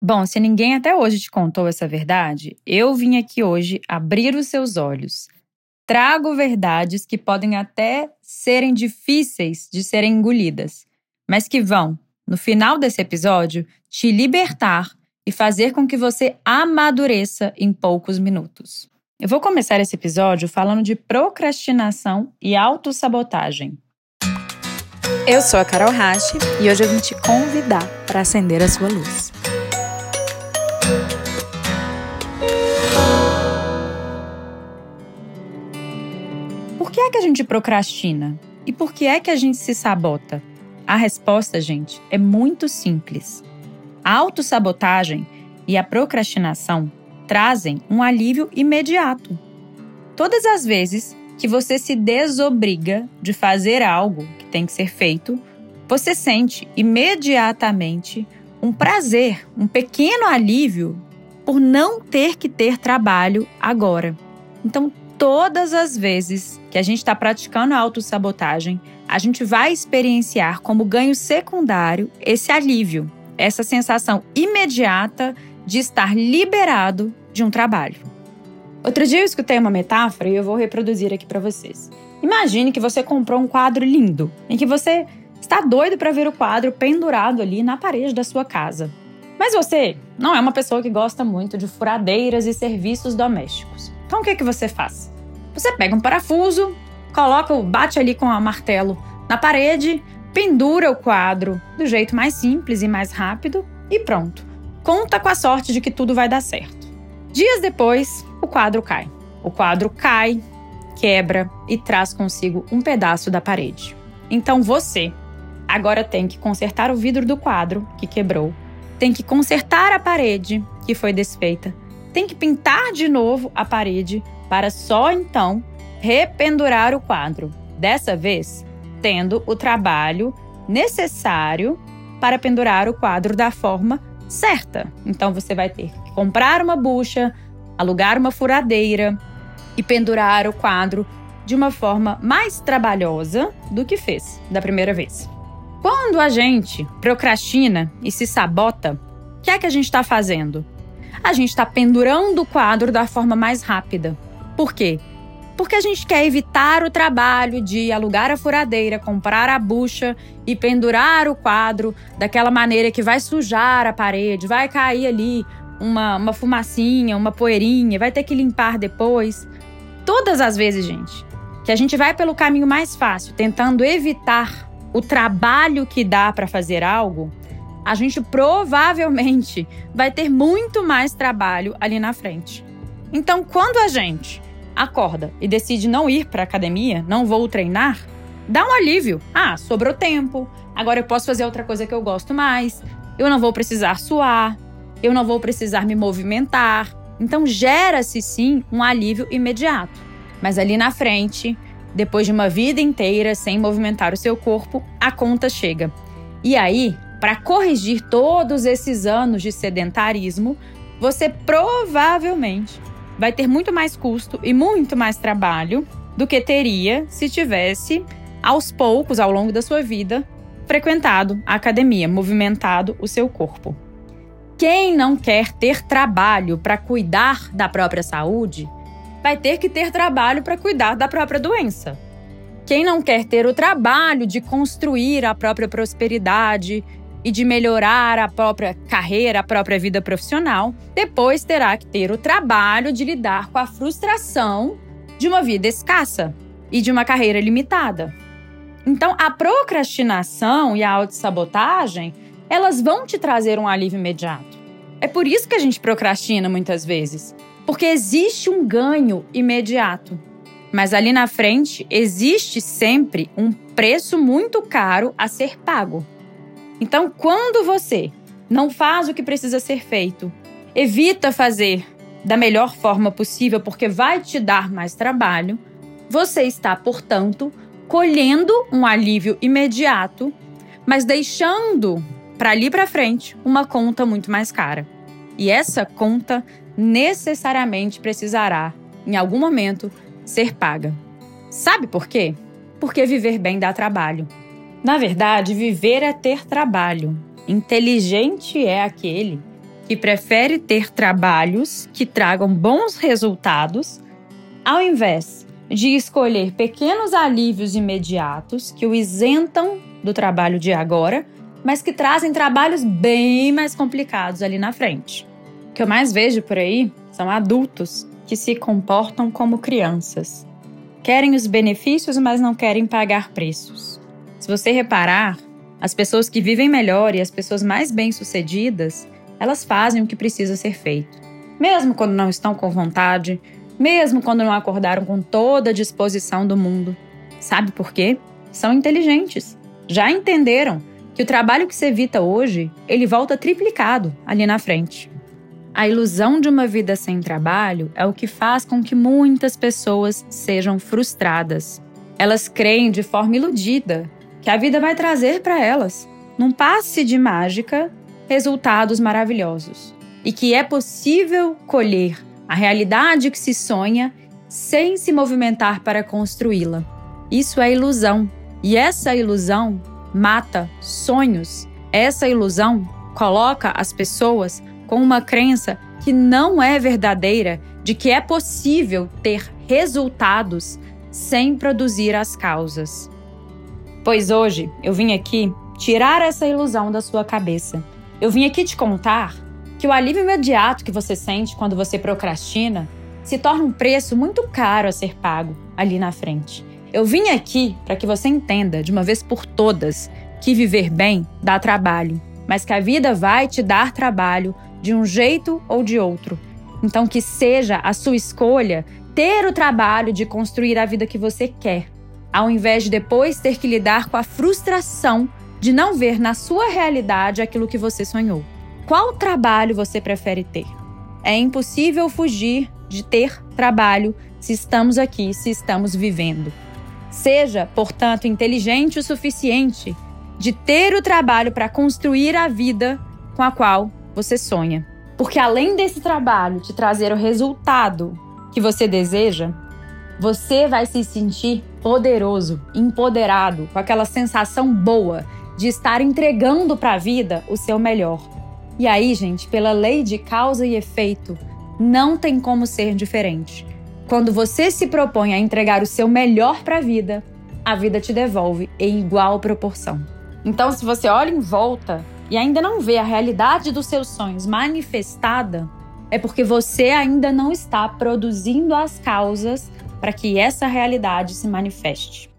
Bom, se ninguém até hoje te contou essa verdade, eu vim aqui hoje abrir os seus olhos. Trago verdades que podem até serem difíceis de serem engolidas, mas que vão, no final desse episódio, te libertar e fazer com que você amadureça em poucos minutos. Eu vou começar esse episódio falando de procrastinação e autossabotagem. Eu sou a Carol Rache e hoje eu vim te convidar para acender a sua luz. É que a gente procrastina? E por que é que a gente se sabota? A resposta, gente, é muito simples. A autossabotagem e a procrastinação trazem um alívio imediato. Todas as vezes que você se desobriga de fazer algo que tem que ser feito, você sente imediatamente um prazer, um pequeno alívio por não ter que ter trabalho agora. Então, todas as vezes que a gente está praticando a autossabotagem, a gente vai experienciar como ganho secundário esse alívio, essa sensação imediata de estar liberado de um trabalho. Outro dia eu escutei uma metáfora e eu vou reproduzir aqui para vocês. Imagine que você comprou um quadro lindo, em que você está doido para ver o quadro pendurado ali na parede da sua casa. Mas você não é uma pessoa que gosta muito de furadeiras e serviços domésticos. Então o que, que você faz? Você pega um parafuso, coloca, bate ali com o martelo na parede, pendura o quadro do jeito mais simples e mais rápido e pronto. Conta com a sorte de que tudo vai dar certo. Dias depois, o quadro cai. O quadro cai, quebra e traz consigo um pedaço da parede. Então você agora tem que consertar o vidro do quadro que quebrou, tem que consertar a parede que foi desfeita, tem que pintar de novo a parede para só então rependurar o quadro. Dessa vez, tendo o trabalho necessário para pendurar o quadro da forma certa. Então você vai ter que comprar uma bucha, alugar uma furadeira e pendurar o quadro de uma forma mais trabalhosa do que fez da primeira vez. Quando a gente procrastina e se sabota, o que é que a gente está fazendo? A gente está pendurando o quadro da forma mais rápida. Por quê? Porque a gente quer evitar o trabalho de alugar a furadeira, comprar a bucha e pendurar o quadro daquela maneira que vai sujar a parede, vai cair ali uma, uma fumacinha, uma poeirinha, vai ter que limpar depois. Todas as vezes, gente, que a gente vai pelo caminho mais fácil, tentando evitar o trabalho que dá para fazer algo, a gente provavelmente vai ter muito mais trabalho ali na frente. Então, quando a gente acorda e decide não ir para academia, não vou treinar, dá um alívio. Ah, sobrou tempo. Agora eu posso fazer outra coisa que eu gosto mais. Eu não vou precisar suar. Eu não vou precisar me movimentar. Então gera-se sim um alívio imediato. Mas ali na frente, depois de uma vida inteira sem movimentar o seu corpo, a conta chega. E aí, para corrigir todos esses anos de sedentarismo, você provavelmente vai ter muito mais custo e muito mais trabalho do que teria se tivesse, aos poucos, ao longo da sua vida, frequentado a academia, movimentado o seu corpo. Quem não quer ter trabalho para cuidar da própria saúde vai ter que ter trabalho para cuidar da própria doença. Quem não quer ter o trabalho de construir a própria prosperidade e de melhorar a própria carreira, a própria vida profissional, depois terá que ter o trabalho de lidar com a frustração de uma vida escassa e de uma carreira limitada. Então, a procrastinação e a autossabotagem, elas vão te trazer um alívio imediato. É por isso que a gente procrastina muitas vezes, porque existe um ganho imediato. Mas ali na frente existe sempre um preço muito caro a ser pago. Então, quando você não faz o que precisa ser feito, evita fazer da melhor forma possível porque vai te dar mais trabalho, você está, portanto, colhendo um alívio imediato, mas deixando para ali para frente uma conta muito mais cara. E essa conta necessariamente precisará, em algum momento, ser paga. Sabe por quê? Porque viver bem dá trabalho. Na verdade, viver é ter trabalho. Inteligente é aquele que prefere ter trabalhos que tragam bons resultados, ao invés de escolher pequenos alívios imediatos que o isentam do trabalho de agora, mas que trazem trabalhos bem mais complicados ali na frente. O que eu mais vejo por aí são adultos que se comportam como crianças. Querem os benefícios, mas não querem pagar preços. Se você reparar, as pessoas que vivem melhor e as pessoas mais bem-sucedidas, elas fazem o que precisa ser feito. Mesmo quando não estão com vontade, mesmo quando não acordaram com toda a disposição do mundo. Sabe por quê? São inteligentes. Já entenderam que o trabalho que se evita hoje, ele volta triplicado ali na frente. A ilusão de uma vida sem trabalho é o que faz com que muitas pessoas sejam frustradas. Elas creem de forma iludida que a vida vai trazer para elas, num passe de mágica, resultados maravilhosos e que é possível colher a realidade que se sonha sem se movimentar para construí-la. Isso é ilusão, e essa ilusão mata sonhos. Essa ilusão coloca as pessoas com uma crença que não é verdadeira de que é possível ter resultados sem produzir as causas. Pois hoje eu vim aqui tirar essa ilusão da sua cabeça. Eu vim aqui te contar que o alívio imediato que você sente quando você procrastina se torna um preço muito caro a ser pago ali na frente. Eu vim aqui para que você entenda de uma vez por todas que viver bem dá trabalho, mas que a vida vai te dar trabalho de um jeito ou de outro. Então, que seja a sua escolha ter o trabalho de construir a vida que você quer, ao invés de depois ter que lidar com a frustração de não ver na sua realidade aquilo que você sonhou. Qual trabalho você prefere ter? É impossível fugir de ter trabalho se estamos aqui, se estamos vivendo. Seja, portanto, inteligente o suficiente de ter o trabalho para construir a vida com a qual você sonha. Porque além desse trabalho te trazer o resultado que você deseja, você vai se sentir poderoso, empoderado, com aquela sensação boa de estar entregando para a vida o seu melhor. E aí, gente, pela lei de causa e efeito, não tem como ser diferente. Quando você se propõe a entregar o seu melhor para a vida, a vida te devolve em igual proporção. Então, se você olha em volta e ainda não vê a realidade dos seus sonhos manifestada, é porque você ainda não está produzindo as causas para que essa realidade se manifeste.